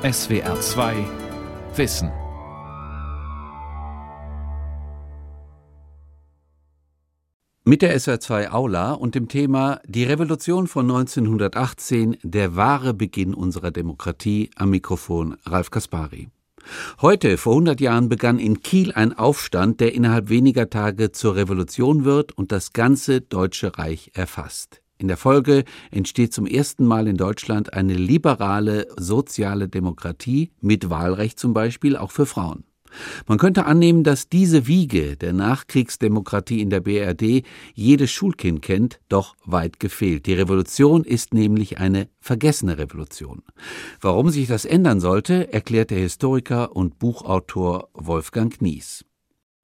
SWR 2 Wissen. Mit der SWR2 Aula und dem Thema Die Revolution von 1918, der wahre Beginn unserer Demokratie am Mikrofon Ralf Kaspari. Heute, vor 100 Jahren, begann in Kiel ein Aufstand, der innerhalb weniger Tage zur Revolution wird und das ganze Deutsche Reich erfasst. In der Folge entsteht zum ersten Mal in Deutschland eine liberale soziale Demokratie mit Wahlrecht zum Beispiel auch für Frauen. Man könnte annehmen, dass diese Wiege der Nachkriegsdemokratie in der BRD jedes Schulkind kennt, doch weit gefehlt. Die Revolution ist nämlich eine vergessene Revolution. Warum sich das ändern sollte, erklärt der Historiker und Buchautor Wolfgang Knies.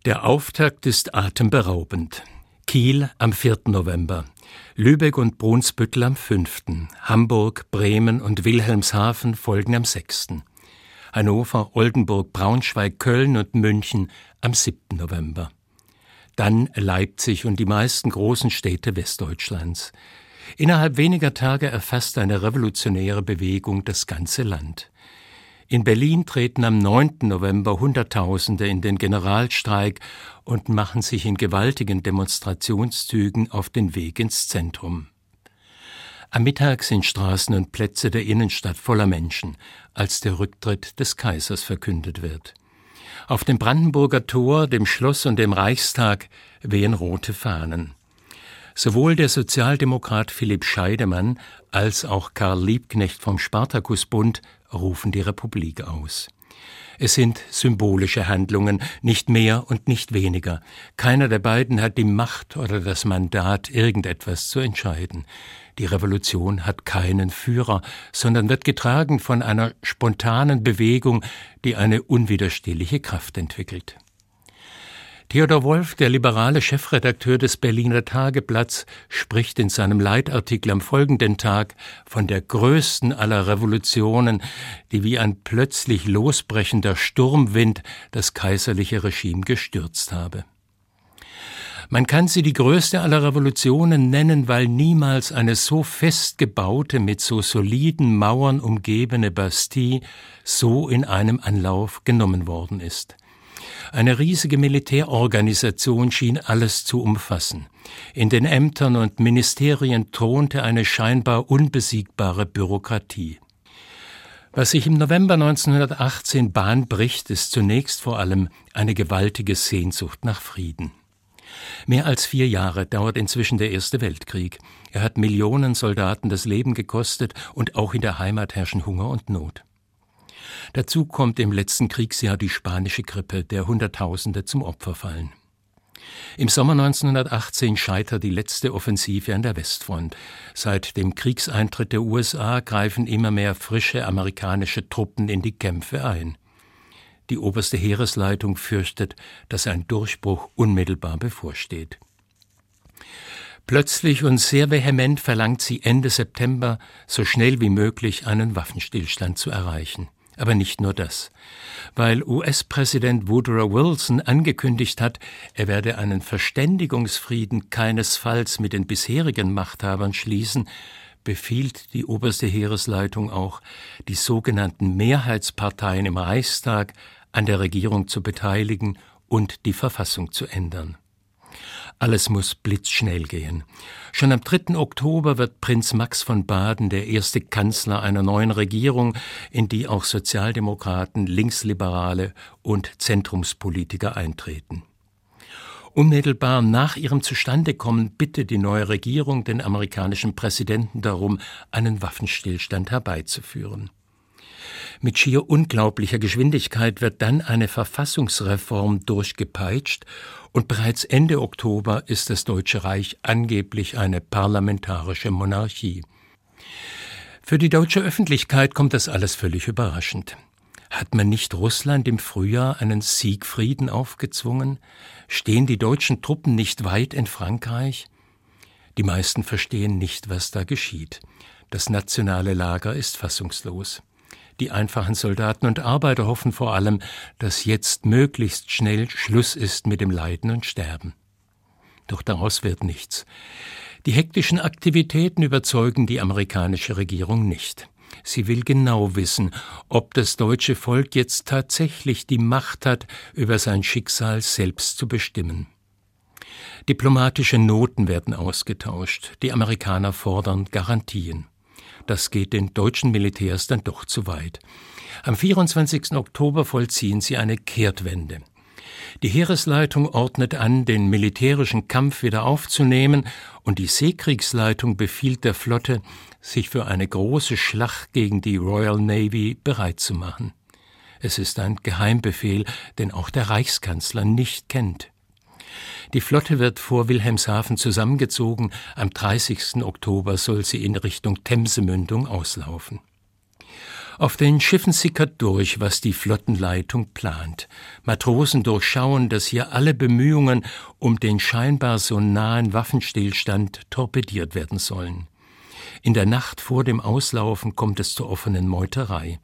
Der Auftakt ist atemberaubend. Kiel am 4. November. Lübeck und Brunsbüttel am 5., Hamburg, Bremen und Wilhelmshaven folgen am 6., Hannover, Oldenburg, Braunschweig, Köln und München am 7. November. Dann Leipzig und die meisten großen Städte Westdeutschlands. Innerhalb weniger Tage erfasst eine revolutionäre Bewegung das ganze Land. In Berlin treten am 9. November Hunderttausende in den Generalstreik und machen sich in gewaltigen Demonstrationszügen auf den Weg ins Zentrum. Am Mittag sind Straßen und Plätze der Innenstadt voller Menschen, als der Rücktritt des Kaisers verkündet wird. Auf dem Brandenburger Tor, dem Schloss und dem Reichstag wehen rote Fahnen. Sowohl der Sozialdemokrat Philipp Scheidemann als auch Karl Liebknecht vom Spartakusbund rufen die Republik aus. Es sind symbolische Handlungen, nicht mehr und nicht weniger. Keiner der beiden hat die Macht oder das Mandat, irgendetwas zu entscheiden. Die Revolution hat keinen Führer, sondern wird getragen von einer spontanen Bewegung, die eine unwiderstehliche Kraft entwickelt. Theodor Wolf, der liberale Chefredakteur des Berliner Tageblatts, spricht in seinem Leitartikel am folgenden Tag von der größten aller Revolutionen, die wie ein plötzlich losbrechender Sturmwind das kaiserliche Regime gestürzt habe. Man kann sie die größte aller Revolutionen nennen, weil niemals eine so fest gebaute, mit so soliden Mauern umgebene Bastille so in einem Anlauf genommen worden ist. Eine riesige Militärorganisation schien alles zu umfassen. In den Ämtern und Ministerien thronte eine scheinbar unbesiegbare Bürokratie. Was sich im November 1918 Bahn bricht, ist zunächst vor allem eine gewaltige Sehnsucht nach Frieden. Mehr als vier Jahre dauert inzwischen der Erste Weltkrieg. Er hat Millionen Soldaten das Leben gekostet und auch in der Heimat herrschen Hunger und Not. Dazu kommt im letzten Kriegsjahr die spanische Grippe, der Hunderttausende zum Opfer fallen. Im Sommer 1918 scheitert die letzte Offensive an der Westfront. Seit dem Kriegseintritt der USA greifen immer mehr frische amerikanische Truppen in die Kämpfe ein. Die oberste Heeresleitung fürchtet, dass ein Durchbruch unmittelbar bevorsteht. Plötzlich und sehr vehement verlangt sie Ende September so schnell wie möglich einen Waffenstillstand zu erreichen. Aber nicht nur das. Weil US-Präsident Woodrow Wilson angekündigt hat, er werde einen Verständigungsfrieden keinesfalls mit den bisherigen Machthabern schließen, befiehlt die oberste Heeresleitung auch, die sogenannten Mehrheitsparteien im Reichstag an der Regierung zu beteiligen und die Verfassung zu ändern. Alles muss blitzschnell gehen. Schon am 3. Oktober wird Prinz Max von Baden der erste Kanzler einer neuen Regierung, in die auch Sozialdemokraten, Linksliberale und Zentrumspolitiker eintreten. Unmittelbar nach ihrem Zustandekommen bittet die neue Regierung den amerikanischen Präsidenten darum, einen Waffenstillstand herbeizuführen. Mit schier unglaublicher Geschwindigkeit wird dann eine Verfassungsreform durchgepeitscht und bereits Ende Oktober ist das Deutsche Reich angeblich eine parlamentarische Monarchie. Für die deutsche Öffentlichkeit kommt das alles völlig überraschend. Hat man nicht Russland im Frühjahr einen Siegfrieden aufgezwungen? Stehen die deutschen Truppen nicht weit in Frankreich? Die meisten verstehen nicht, was da geschieht. Das nationale Lager ist fassungslos. Die einfachen Soldaten und Arbeiter hoffen vor allem, dass jetzt möglichst schnell Schluss ist mit dem Leiden und Sterben. Doch daraus wird nichts. Die hektischen Aktivitäten überzeugen die amerikanische Regierung nicht. Sie will genau wissen, ob das deutsche Volk jetzt tatsächlich die Macht hat, über sein Schicksal selbst zu bestimmen. Diplomatische Noten werden ausgetauscht. Die Amerikaner fordern Garantien. Das geht den deutschen Militärs dann doch zu weit. Am 24. Oktober vollziehen sie eine Kehrtwende. Die Heeresleitung ordnet an, den militärischen Kampf wieder aufzunehmen, und die Seekriegsleitung befiehlt der Flotte, sich für eine große Schlacht gegen die Royal Navy bereit zu machen. Es ist ein Geheimbefehl, den auch der Reichskanzler nicht kennt. Die Flotte wird vor Wilhelmshaven zusammengezogen, am 30. Oktober soll sie in Richtung Themsemündung auslaufen. Auf den Schiffen sickert durch, was die Flottenleitung plant. Matrosen durchschauen, dass hier alle Bemühungen um den scheinbar so nahen Waffenstillstand torpediert werden sollen. In der Nacht vor dem Auslaufen kommt es zur offenen Meuterei.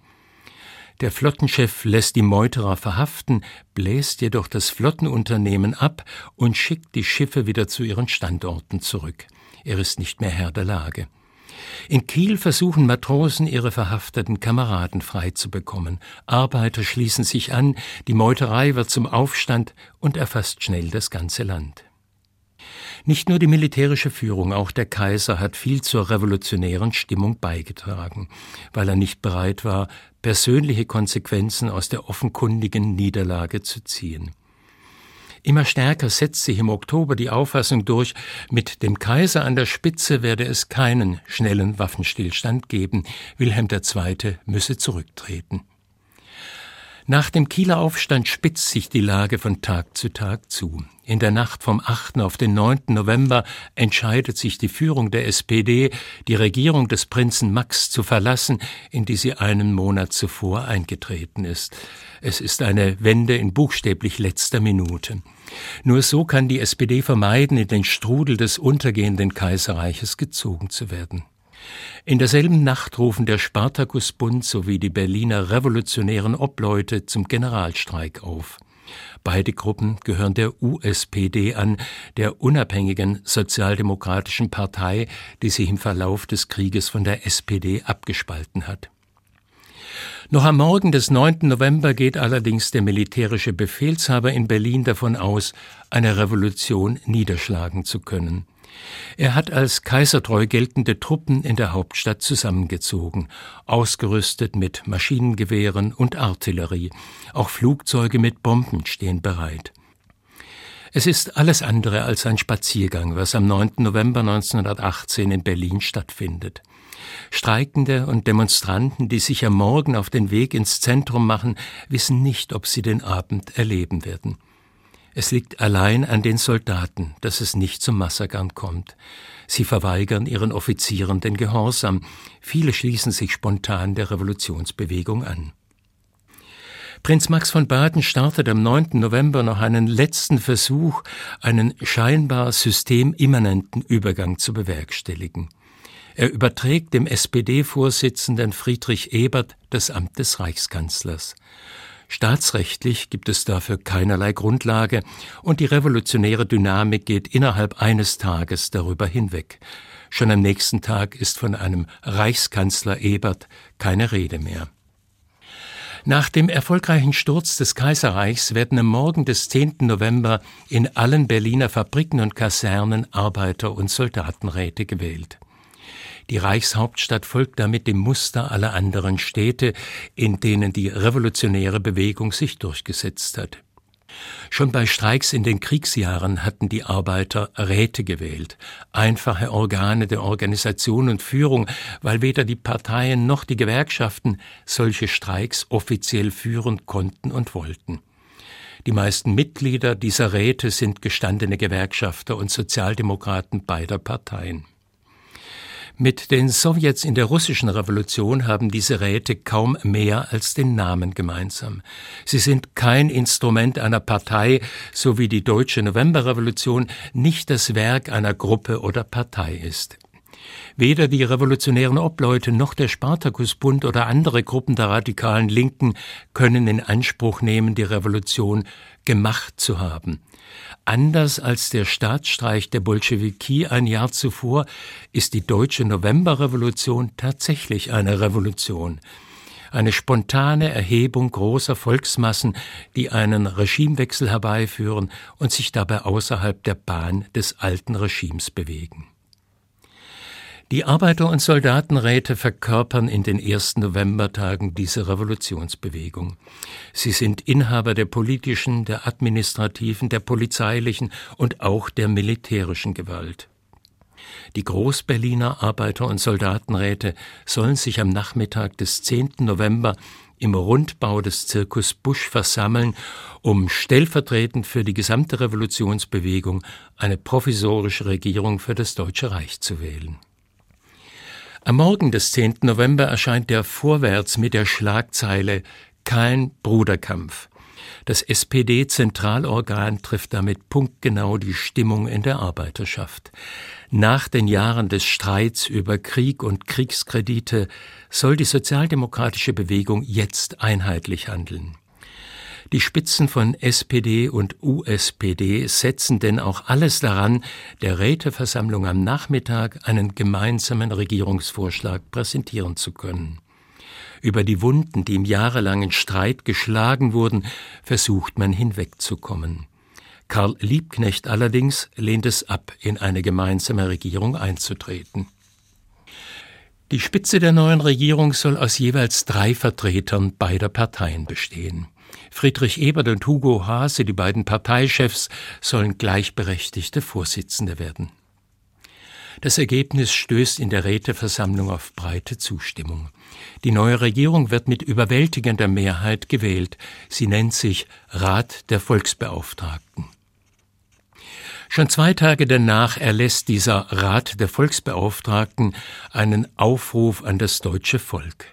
Der Flottenchef lässt die Meuterer verhaften, bläst jedoch das Flottenunternehmen ab und schickt die Schiffe wieder zu ihren Standorten zurück. Er ist nicht mehr Herr der Lage. In Kiel versuchen Matrosen, ihre verhafteten Kameraden freizubekommen. Arbeiter schließen sich an, die Meuterei wird zum Aufstand und erfasst schnell das ganze Land. Nicht nur die militärische Führung, auch der Kaiser hat viel zur revolutionären Stimmung beigetragen, weil er nicht bereit war, persönliche Konsequenzen aus der offenkundigen Niederlage zu ziehen. Immer stärker setzt sich im Oktober die Auffassung durch, mit dem Kaiser an der Spitze werde es keinen schnellen Waffenstillstand geben, Wilhelm II. müsse zurücktreten. Nach dem Kieler Aufstand spitzt sich die Lage von Tag zu Tag zu. In der Nacht vom 8. auf den 9. November entscheidet sich die Führung der SPD, die Regierung des Prinzen Max zu verlassen, in die sie einen Monat zuvor eingetreten ist. Es ist eine Wende in buchstäblich letzter Minute. Nur so kann die SPD vermeiden, in den Strudel des untergehenden Kaiserreiches gezogen zu werden. In derselben Nacht rufen der Spartakusbund sowie die Berliner revolutionären Obleute zum Generalstreik auf. Beide Gruppen gehören der USPD an, der unabhängigen sozialdemokratischen Partei, die sich im Verlauf des Krieges von der SPD abgespalten hat. Noch am Morgen des 9. November geht allerdings der militärische Befehlshaber in Berlin davon aus, eine Revolution niederschlagen zu können. Er hat als kaisertreu geltende Truppen in der Hauptstadt zusammengezogen, ausgerüstet mit Maschinengewehren und Artillerie. Auch Flugzeuge mit Bomben stehen bereit. Es ist alles andere als ein Spaziergang, was am 9. November 1918 in Berlin stattfindet. Streikende und Demonstranten, die sich am Morgen auf den Weg ins Zentrum machen, wissen nicht, ob sie den Abend erleben werden. Es liegt allein an den Soldaten, dass es nicht zum Massakern kommt. Sie verweigern ihren Offizieren den Gehorsam. Viele schließen sich spontan der Revolutionsbewegung an. Prinz Max von Baden startet am 9. November noch einen letzten Versuch, einen scheinbar systemimmanenten Übergang zu bewerkstelligen. Er überträgt dem SPD-Vorsitzenden Friedrich Ebert das Amt des Reichskanzlers. Staatsrechtlich gibt es dafür keinerlei Grundlage und die revolutionäre Dynamik geht innerhalb eines Tages darüber hinweg. Schon am nächsten Tag ist von einem Reichskanzler Ebert keine Rede mehr. Nach dem erfolgreichen Sturz des Kaiserreichs werden am Morgen des 10. November in allen Berliner Fabriken und Kasernen Arbeiter- und Soldatenräte gewählt. Die Reichshauptstadt folgt damit dem Muster aller anderen Städte, in denen die revolutionäre Bewegung sich durchgesetzt hat. Schon bei Streiks in den Kriegsjahren hatten die Arbeiter Räte gewählt, einfache Organe der Organisation und Führung, weil weder die Parteien noch die Gewerkschaften solche Streiks offiziell führen konnten und wollten. Die meisten Mitglieder dieser Räte sind gestandene Gewerkschafter und Sozialdemokraten beider Parteien. Mit den Sowjets in der russischen Revolution haben diese Räte kaum mehr als den Namen gemeinsam. Sie sind kein Instrument einer Partei, so wie die deutsche Novemberrevolution nicht das Werk einer Gruppe oder Partei ist. Weder die revolutionären Obleute noch der Spartakusbund oder andere Gruppen der radikalen Linken können in Anspruch nehmen, die Revolution gemacht zu haben. Anders als der Staatsstreich der Bolschewiki ein Jahr zuvor ist die deutsche Novemberrevolution tatsächlich eine Revolution. Eine spontane Erhebung großer Volksmassen, die einen Regimewechsel herbeiführen und sich dabei außerhalb der Bahn des alten Regimes bewegen. Die Arbeiter- und Soldatenräte verkörpern in den ersten Novembertagen diese Revolutionsbewegung. Sie sind Inhaber der politischen, der administrativen, der polizeilichen und auch der militärischen Gewalt. Die Großberliner Arbeiter- und Soldatenräte sollen sich am Nachmittag des 10. November im Rundbau des Zirkus Busch versammeln, um stellvertretend für die gesamte Revolutionsbewegung eine provisorische Regierung für das Deutsche Reich zu wählen. Am Morgen des 10. November erscheint der Vorwärts mit der Schlagzeile Kein Bruderkampf. Das SPD-Zentralorgan trifft damit punktgenau die Stimmung in der Arbeiterschaft. Nach den Jahren des Streits über Krieg und Kriegskredite soll die sozialdemokratische Bewegung jetzt einheitlich handeln. Die Spitzen von SPD und USPD setzen denn auch alles daran, der Räteversammlung am Nachmittag einen gemeinsamen Regierungsvorschlag präsentieren zu können. Über die Wunden, die im jahrelangen Streit geschlagen wurden, versucht man hinwegzukommen. Karl Liebknecht allerdings lehnt es ab, in eine gemeinsame Regierung einzutreten. Die Spitze der neuen Regierung soll aus jeweils drei Vertretern beider Parteien bestehen. Friedrich Ebert und Hugo Haase, die beiden Parteichefs, sollen gleichberechtigte Vorsitzende werden. Das Ergebnis stößt in der Räteversammlung auf breite Zustimmung. Die neue Regierung wird mit überwältigender Mehrheit gewählt. Sie nennt sich Rat der Volksbeauftragten. Schon zwei Tage danach erlässt dieser Rat der Volksbeauftragten einen Aufruf an das deutsche Volk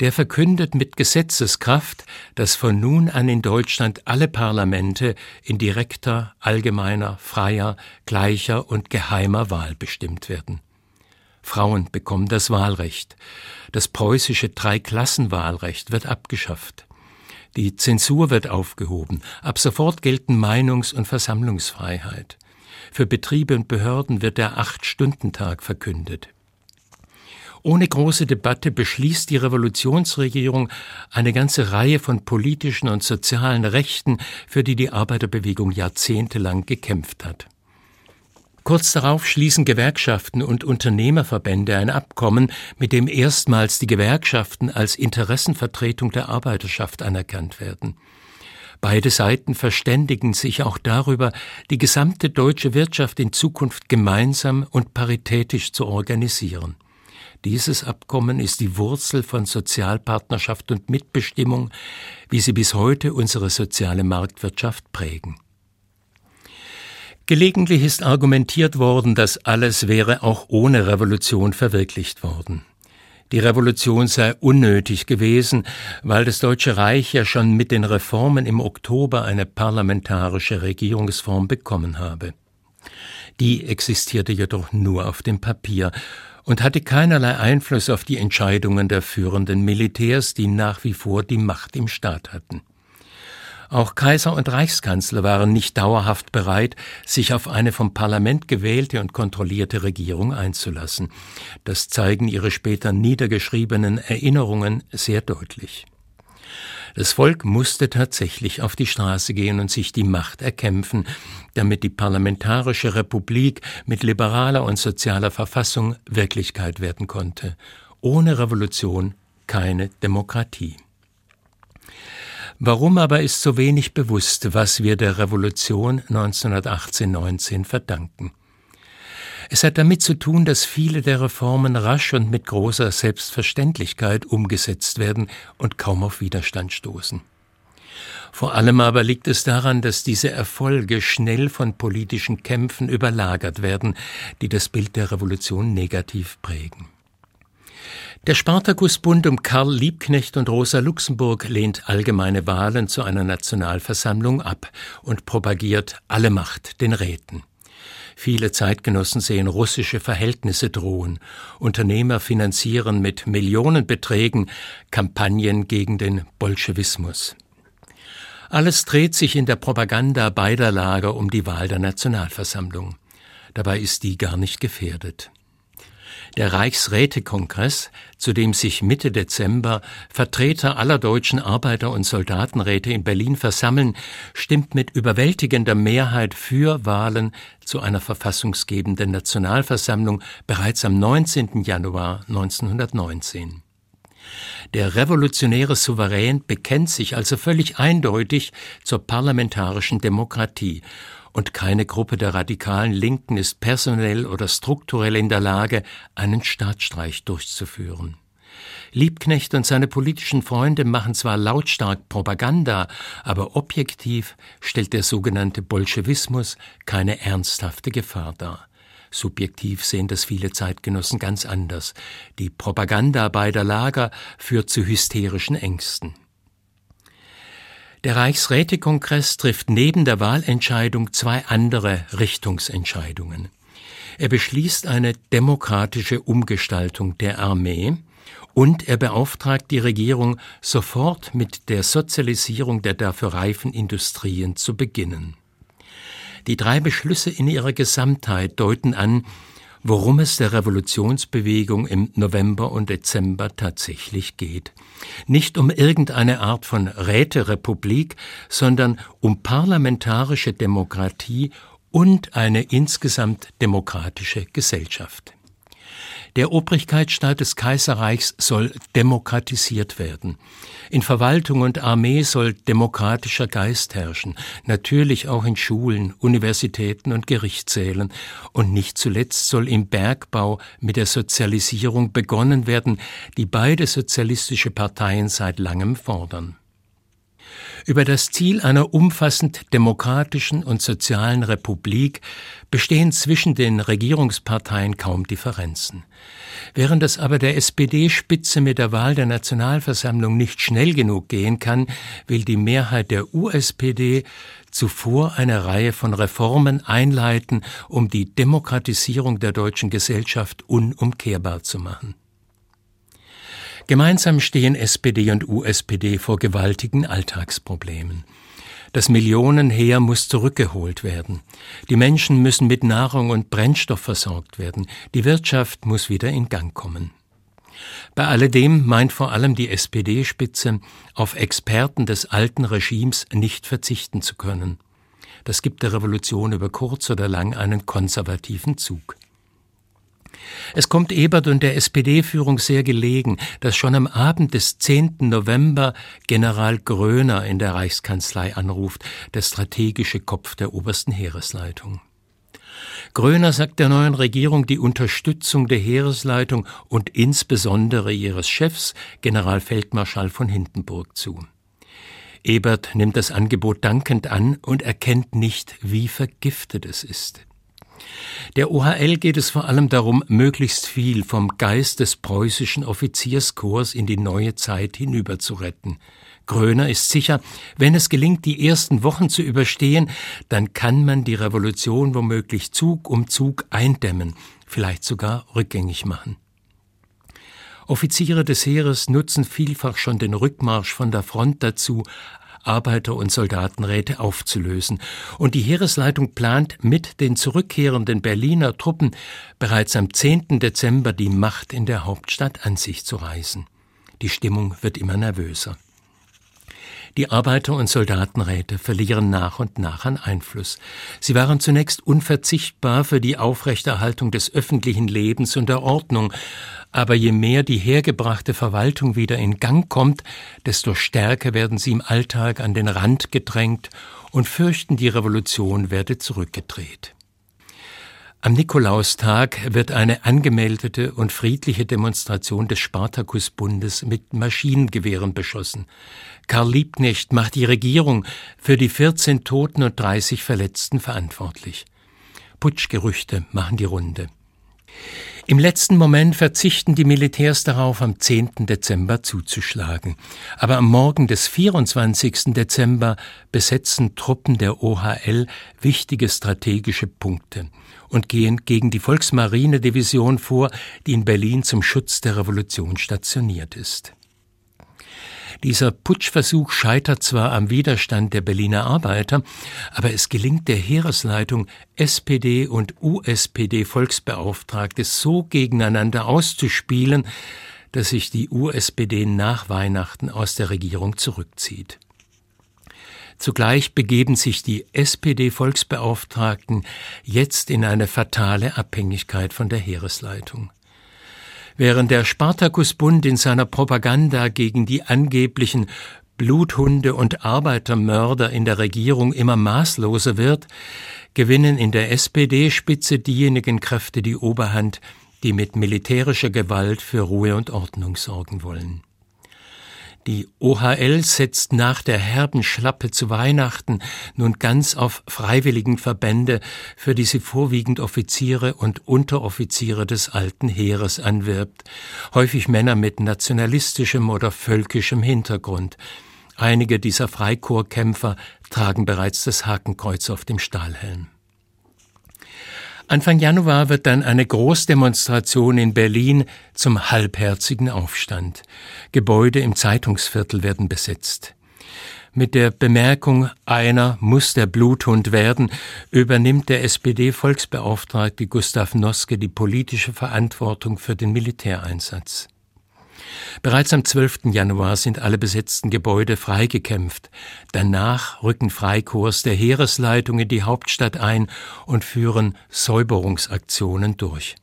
der verkündet mit Gesetzeskraft, dass von nun an in Deutschland alle Parlamente in direkter, allgemeiner, freier, gleicher und geheimer Wahl bestimmt werden. Frauen bekommen das Wahlrecht. Das preußische Dreiklassenwahlrecht wird abgeschafft. Die Zensur wird aufgehoben. Ab sofort gelten Meinungs- und Versammlungsfreiheit. Für Betriebe und Behörden wird der Acht-Stunden-Tag verkündet. Ohne große Debatte beschließt die Revolutionsregierung eine ganze Reihe von politischen und sozialen Rechten, für die die Arbeiterbewegung jahrzehntelang gekämpft hat. Kurz darauf schließen Gewerkschaften und Unternehmerverbände ein Abkommen, mit dem erstmals die Gewerkschaften als Interessenvertretung der Arbeiterschaft anerkannt werden. Beide Seiten verständigen sich auch darüber, die gesamte deutsche Wirtschaft in Zukunft gemeinsam und paritätisch zu organisieren. Dieses Abkommen ist die Wurzel von Sozialpartnerschaft und Mitbestimmung, wie sie bis heute unsere soziale Marktwirtschaft prägen. Gelegentlich ist argumentiert worden, dass alles wäre auch ohne Revolution verwirklicht worden. Die Revolution sei unnötig gewesen, weil das Deutsche Reich ja schon mit den Reformen im Oktober eine parlamentarische Regierungsform bekommen habe. Die existierte jedoch nur auf dem Papier und hatte keinerlei Einfluss auf die Entscheidungen der führenden Militärs, die nach wie vor die Macht im Staat hatten. Auch Kaiser und Reichskanzler waren nicht dauerhaft bereit, sich auf eine vom Parlament gewählte und kontrollierte Regierung einzulassen. Das zeigen ihre später niedergeschriebenen Erinnerungen sehr deutlich. Das Volk musste tatsächlich auf die Straße gehen und sich die Macht erkämpfen, damit die parlamentarische Republik mit liberaler und sozialer Verfassung Wirklichkeit werden konnte. Ohne Revolution keine Demokratie. Warum aber ist so wenig bewusst, was wir der Revolution 1918-19 verdanken? Es hat damit zu tun, dass viele der Reformen rasch und mit großer Selbstverständlichkeit umgesetzt werden und kaum auf Widerstand stoßen. Vor allem aber liegt es daran, dass diese Erfolge schnell von politischen Kämpfen überlagert werden, die das Bild der Revolution negativ prägen. Der Spartakusbund um Karl Liebknecht und Rosa Luxemburg lehnt allgemeine Wahlen zu einer Nationalversammlung ab und propagiert alle Macht den Räten. Viele Zeitgenossen sehen russische Verhältnisse drohen. Unternehmer finanzieren mit Millionenbeträgen Kampagnen gegen den Bolschewismus. Alles dreht sich in der Propaganda beider Lager um die Wahl der Nationalversammlung. Dabei ist die gar nicht gefährdet. Der Reichsrätekongress, zu dem sich Mitte Dezember Vertreter aller deutschen Arbeiter- und Soldatenräte in Berlin versammeln, stimmt mit überwältigender Mehrheit für Wahlen zu einer verfassungsgebenden Nationalversammlung bereits am 19. Januar 1919. Der revolutionäre Souverän bekennt sich also völlig eindeutig zur parlamentarischen Demokratie und keine Gruppe der radikalen Linken ist personell oder strukturell in der Lage, einen Staatsstreich durchzuführen. Liebknecht und seine politischen Freunde machen zwar lautstark Propaganda, aber objektiv stellt der sogenannte Bolschewismus keine ernsthafte Gefahr dar. Subjektiv sehen das viele Zeitgenossen ganz anders. Die Propaganda beider Lager führt zu hysterischen Ängsten. Der Reichsrätekongress trifft neben der Wahlentscheidung zwei andere Richtungsentscheidungen. Er beschließt eine demokratische Umgestaltung der Armee und er beauftragt die Regierung, sofort mit der Sozialisierung der dafür reifen Industrien zu beginnen. Die drei Beschlüsse in ihrer Gesamtheit deuten an, worum es der Revolutionsbewegung im November und Dezember tatsächlich geht. Nicht um irgendeine Art von Räterepublik, sondern um parlamentarische Demokratie und eine insgesamt demokratische Gesellschaft. Der Obrigkeitsstaat des Kaiserreichs soll demokratisiert werden. In Verwaltung und Armee soll demokratischer Geist herrschen, natürlich auch in Schulen, Universitäten und Gerichtssälen. Und nicht zuletzt soll im Bergbau mit der Sozialisierung begonnen werden, die beide sozialistische Parteien seit langem fordern. Über das Ziel einer umfassend demokratischen und sozialen Republik bestehen zwischen den Regierungsparteien kaum Differenzen. Während es aber der SPD-Spitze mit der Wahl der Nationalversammlung nicht schnell genug gehen kann, will die Mehrheit der USPD zuvor eine Reihe von Reformen einleiten, um die Demokratisierung der deutschen Gesellschaft unumkehrbar zu machen. Gemeinsam stehen SPD und USPD vor gewaltigen Alltagsproblemen. Das Millionenheer muss zurückgeholt werden. Die Menschen müssen mit Nahrung und Brennstoff versorgt werden. Die Wirtschaft muss wieder in Gang kommen. Bei alledem meint vor allem die SPD-Spitze, auf Experten des alten Regimes nicht verzichten zu können. Das gibt der Revolution über kurz oder lang einen konservativen Zug. Es kommt Ebert und der SPD-Führung sehr gelegen, dass schon am Abend des 10. November General Gröner in der Reichskanzlei anruft, der strategische Kopf der obersten Heeresleitung. Gröner sagt der neuen Regierung die Unterstützung der Heeresleitung und insbesondere ihres Chefs, Generalfeldmarschall von Hindenburg, zu. Ebert nimmt das Angebot dankend an und erkennt nicht, wie vergiftet es ist. Der OHL geht es vor allem darum, möglichst viel vom Geist des preußischen Offizierskorps in die neue Zeit hinüber zu retten. Gröner ist sicher, wenn es gelingt, die ersten Wochen zu überstehen, dann kann man die Revolution womöglich Zug um Zug eindämmen, vielleicht sogar rückgängig machen. Offiziere des Heeres nutzen vielfach schon den Rückmarsch von der Front dazu, Arbeiter- und Soldatenräte aufzulösen. Und die Heeresleitung plant mit den zurückkehrenden Berliner Truppen bereits am 10. Dezember die Macht in der Hauptstadt an sich zu reißen. Die Stimmung wird immer nervöser. Die Arbeiter- und Soldatenräte verlieren nach und nach an Einfluss. Sie waren zunächst unverzichtbar für die Aufrechterhaltung des öffentlichen Lebens und der Ordnung, aber je mehr die hergebrachte Verwaltung wieder in Gang kommt, desto stärker werden sie im Alltag an den Rand gedrängt und fürchten, die Revolution werde zurückgedreht. Am Nikolaustag wird eine angemeldete und friedliche Demonstration des Spartakusbundes mit Maschinengewehren beschossen. Karl Liebknecht macht die Regierung für die 14 Toten und 30 Verletzten verantwortlich. Putschgerüchte machen die Runde. Im letzten Moment verzichten die Militärs darauf, am 10. Dezember zuzuschlagen. Aber am Morgen des 24. Dezember besetzen Truppen der OHL wichtige strategische Punkte und gehen gegen die Volksmarinedivision vor, die in Berlin zum Schutz der Revolution stationiert ist. Dieser Putschversuch scheitert zwar am Widerstand der Berliner Arbeiter, aber es gelingt der Heeresleitung, SPD und USPD-Volksbeauftragte so gegeneinander auszuspielen, dass sich die USPD nach Weihnachten aus der Regierung zurückzieht. Zugleich begeben sich die SPD-Volksbeauftragten jetzt in eine fatale Abhängigkeit von der Heeresleitung. Während der Spartakusbund in seiner Propaganda gegen die angeblichen Bluthunde und Arbeitermörder in der Regierung immer maßloser wird, gewinnen in der SPD-Spitze diejenigen Kräfte die Oberhand, die mit militärischer Gewalt für Ruhe und Ordnung sorgen wollen. Die OHL setzt nach der herben Schlappe zu Weihnachten nun ganz auf freiwilligen Verbände, für die sie vorwiegend Offiziere und Unteroffiziere des alten Heeres anwirbt, häufig Männer mit nationalistischem oder völkischem Hintergrund. Einige dieser Freikorpskämpfer tragen bereits das Hakenkreuz auf dem Stahlhelm. Anfang Januar wird dann eine Großdemonstration in Berlin zum halbherzigen Aufstand. Gebäude im Zeitungsviertel werden besetzt. Mit der Bemerkung, einer muss der Bluthund werden, übernimmt der SPD-Volksbeauftragte Gustav Noske die politische Verantwortung für den Militäreinsatz. Bereits am 12. Januar sind alle besetzten Gebäude freigekämpft. Danach rücken Freikorps der Heeresleitung in die Hauptstadt ein und führen Säuberungsaktionen durch.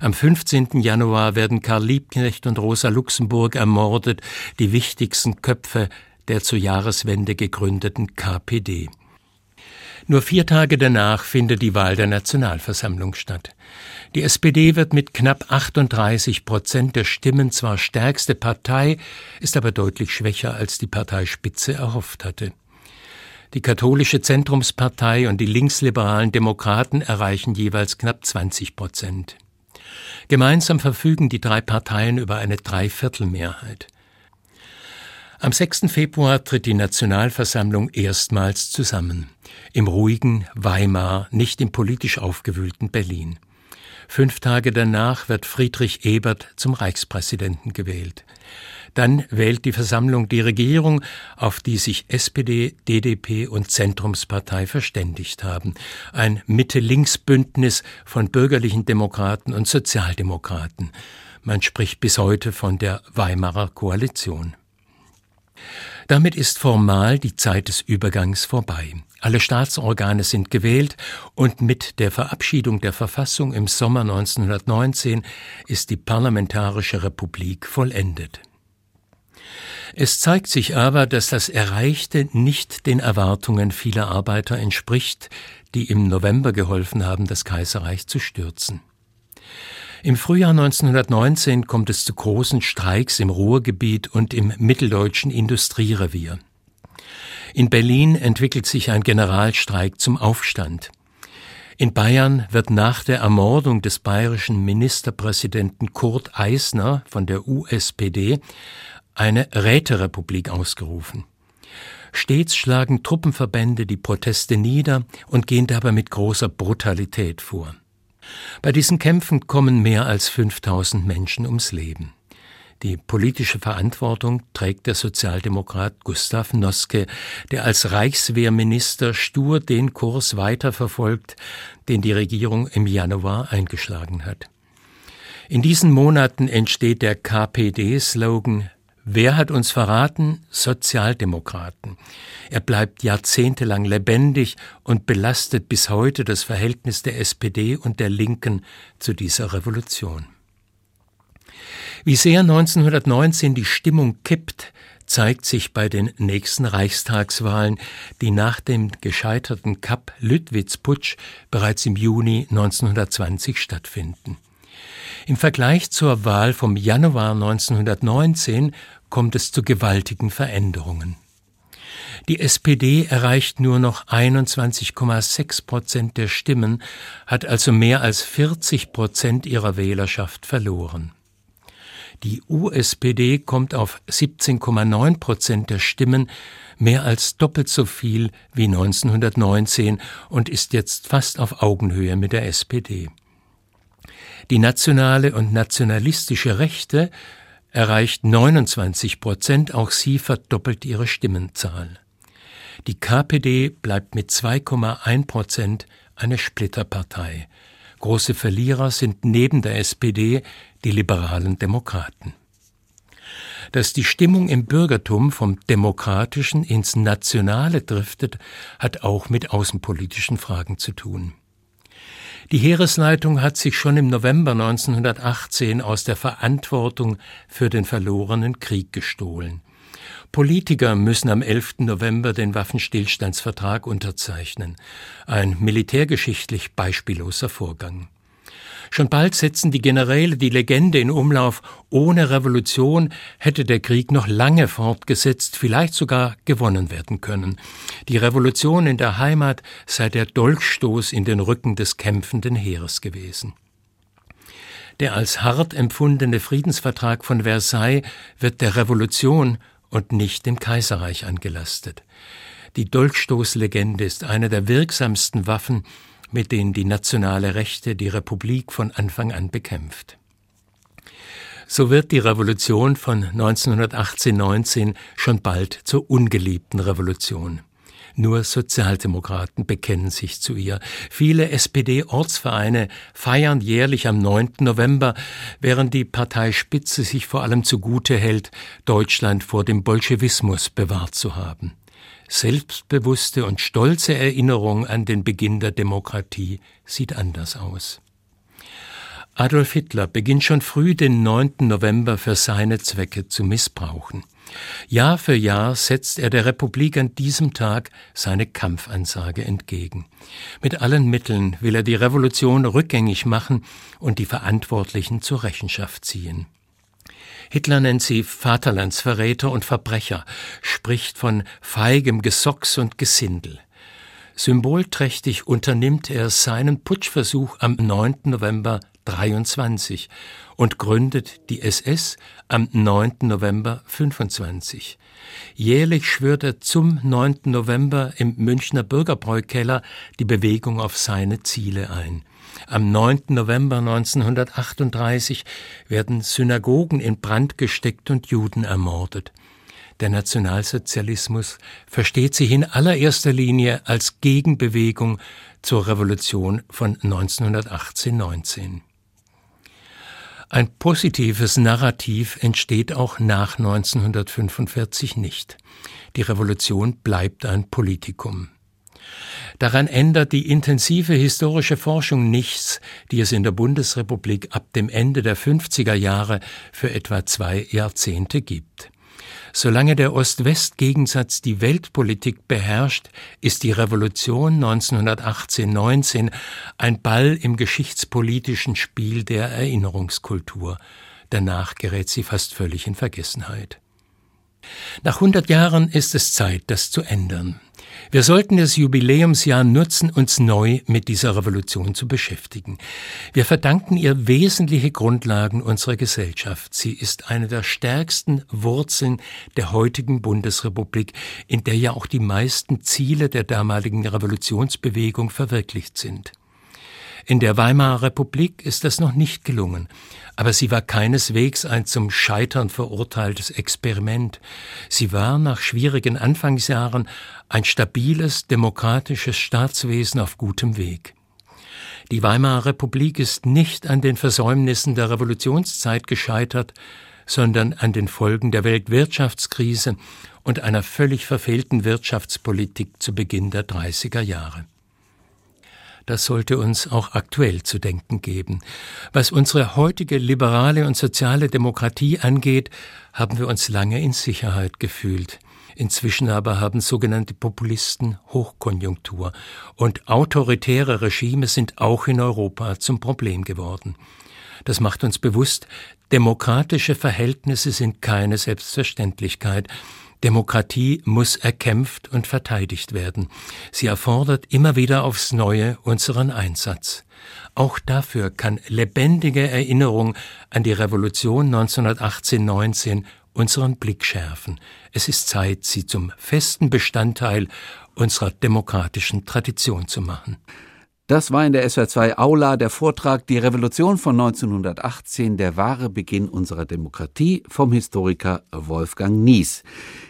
Am 15. Januar werden Karl Liebknecht und Rosa Luxemburg ermordet, die wichtigsten Köpfe der zur Jahreswende gegründeten KPD. Nur vier Tage danach findet die Wahl der Nationalversammlung statt. Die SPD wird mit knapp 38 Prozent der Stimmen zwar stärkste Partei, ist aber deutlich schwächer, als die Parteispitze erhofft hatte. Die katholische Zentrumspartei und die linksliberalen Demokraten erreichen jeweils knapp 20 Prozent. Gemeinsam verfügen die drei Parteien über eine Dreiviertelmehrheit. Am 6. Februar tritt die Nationalversammlung erstmals zusammen. Im ruhigen Weimar, nicht im politisch aufgewühlten Berlin. Fünf Tage danach wird Friedrich Ebert zum Reichspräsidenten gewählt. Dann wählt die Versammlung die Regierung, auf die sich SPD, DDP und Zentrumspartei verständigt haben. Ein Mitte-Links-Bündnis von bürgerlichen Demokraten und Sozialdemokraten. Man spricht bis heute von der Weimarer Koalition. Damit ist formal die Zeit des Übergangs vorbei. Alle Staatsorgane sind gewählt und mit der Verabschiedung der Verfassung im Sommer 1919 ist die Parlamentarische Republik vollendet. Es zeigt sich aber, dass das Erreichte nicht den Erwartungen vieler Arbeiter entspricht, die im November geholfen haben, das Kaiserreich zu stürzen. Im Frühjahr 1919 kommt es zu großen Streiks im Ruhrgebiet und im mitteldeutschen Industrierevier. In Berlin entwickelt sich ein Generalstreik zum Aufstand. In Bayern wird nach der Ermordung des bayerischen Ministerpräsidenten Kurt Eisner von der USPD eine Räterepublik ausgerufen. Stets schlagen Truppenverbände die Proteste nieder und gehen dabei mit großer Brutalität vor. Bei diesen Kämpfen kommen mehr als 5000 Menschen ums Leben. Die politische Verantwortung trägt der Sozialdemokrat Gustav Noske, der als Reichswehrminister stur den Kurs weiterverfolgt, den die Regierung im Januar eingeschlagen hat. In diesen Monaten entsteht der KPD-Slogan Wer hat uns verraten? Sozialdemokraten. Er bleibt jahrzehntelang lebendig und belastet bis heute das Verhältnis der SPD und der Linken zu dieser Revolution. Wie sehr 1919 die Stimmung kippt, zeigt sich bei den nächsten Reichstagswahlen, die nach dem gescheiterten Kapp-Lüttwitz-Putsch bereits im Juni 1920 stattfinden. Im Vergleich zur Wahl vom Januar 1919 kommt es zu gewaltigen Veränderungen. Die SPD erreicht nur noch 21,6 Prozent der Stimmen, hat also mehr als 40 Prozent ihrer Wählerschaft verloren. Die USPD kommt auf 17,9 Prozent der Stimmen, mehr als doppelt so viel wie 1919 und ist jetzt fast auf Augenhöhe mit der SPD. Die nationale und nationalistische Rechte erreicht 29 Prozent, auch sie verdoppelt ihre Stimmenzahl. Die KPD bleibt mit 2,1 Prozent eine Splitterpartei. Große Verlierer sind neben der SPD die liberalen Demokraten. Dass die Stimmung im Bürgertum vom Demokratischen ins Nationale driftet, hat auch mit außenpolitischen Fragen zu tun. Die Heeresleitung hat sich schon im November 1918 aus der Verantwortung für den verlorenen Krieg gestohlen. Politiker müssen am 11. November den Waffenstillstandsvertrag unterzeichnen. Ein militärgeschichtlich beispielloser Vorgang. Schon bald setzen die Generäle die Legende in Umlauf, ohne Revolution hätte der Krieg noch lange fortgesetzt, vielleicht sogar gewonnen werden können. Die Revolution in der Heimat sei der Dolchstoß in den Rücken des kämpfenden Heeres gewesen. Der als hart empfundene Friedensvertrag von Versailles wird der Revolution und nicht dem Kaiserreich angelastet. Die Dolchstoßlegende ist eine der wirksamsten Waffen, mit denen die nationale Rechte die Republik von Anfang an bekämpft. So wird die Revolution von 1918-19 schon bald zur ungeliebten Revolution. Nur Sozialdemokraten bekennen sich zu ihr. Viele SPD-Ortsvereine feiern jährlich am 9. November, während die Parteispitze sich vor allem zugute hält, Deutschland vor dem Bolschewismus bewahrt zu haben. Selbstbewusste und stolze Erinnerung an den Beginn der Demokratie sieht anders aus. Adolf Hitler beginnt schon früh den 9. November für seine Zwecke zu missbrauchen. Jahr für Jahr setzt er der Republik an diesem Tag seine Kampfansage entgegen. Mit allen Mitteln will er die Revolution rückgängig machen und die Verantwortlichen zur Rechenschaft ziehen. Hitler nennt sie Vaterlandsverräter und Verbrecher, spricht von feigem Gesocks und Gesindel. Symbolträchtig unternimmt er seinen Putschversuch am 9. November 23 und gründet die SS am 9. November 25. Jährlich schwört er zum 9. November im Münchner Bürgerbräukeller die Bewegung auf seine Ziele ein. Am 9. November 1938 werden Synagogen in Brand gesteckt und Juden ermordet. Der Nationalsozialismus versteht sich in allererster Linie als Gegenbewegung zur Revolution von 1918-19. Ein positives Narrativ entsteht auch nach 1945 nicht. Die Revolution bleibt ein Politikum. Daran ändert die intensive historische Forschung nichts, die es in der Bundesrepublik ab dem Ende der 50er Jahre für etwa zwei Jahrzehnte gibt. Solange der Ost-West-Gegensatz die Weltpolitik beherrscht, ist die Revolution 1918-19 ein Ball im geschichtspolitischen Spiel der Erinnerungskultur. Danach gerät sie fast völlig in Vergessenheit. Nach 100 Jahren ist es Zeit, das zu ändern. Wir sollten das Jubiläumsjahr nutzen, uns neu mit dieser Revolution zu beschäftigen. Wir verdanken ihr wesentliche Grundlagen unserer Gesellschaft. Sie ist eine der stärksten Wurzeln der heutigen Bundesrepublik, in der ja auch die meisten Ziele der damaligen Revolutionsbewegung verwirklicht sind. In der Weimarer Republik ist das noch nicht gelungen, aber sie war keineswegs ein zum Scheitern verurteiltes Experiment. Sie war nach schwierigen Anfangsjahren ein stabiles, demokratisches Staatswesen auf gutem Weg. Die Weimarer Republik ist nicht an den Versäumnissen der Revolutionszeit gescheitert, sondern an den Folgen der Weltwirtschaftskrise und einer völlig verfehlten Wirtschaftspolitik zu Beginn der 30er Jahre. Das sollte uns auch aktuell zu denken geben. Was unsere heutige liberale und soziale Demokratie angeht, haben wir uns lange in Sicherheit gefühlt. Inzwischen aber haben sogenannte Populisten Hochkonjunktur und autoritäre Regime sind auch in Europa zum Problem geworden. Das macht uns bewusst, demokratische Verhältnisse sind keine Selbstverständlichkeit. Demokratie muss erkämpft und verteidigt werden. Sie erfordert immer wieder aufs Neue unseren Einsatz. Auch dafür kann lebendige Erinnerung an die Revolution 1918-19 unseren Blick schärfen. Es ist Zeit, sie zum festen Bestandteil unserer demokratischen Tradition zu machen. Das war in der SWR2 Aula der Vortrag Die Revolution von 1918, der wahre Beginn unserer Demokratie vom Historiker Wolfgang Nies.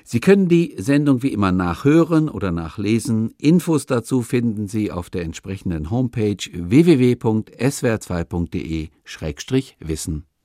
Sie können die Sendung wie immer nachhören oder nachlesen. Infos dazu finden Sie auf der entsprechenden Homepage www.swr2.de-wissen.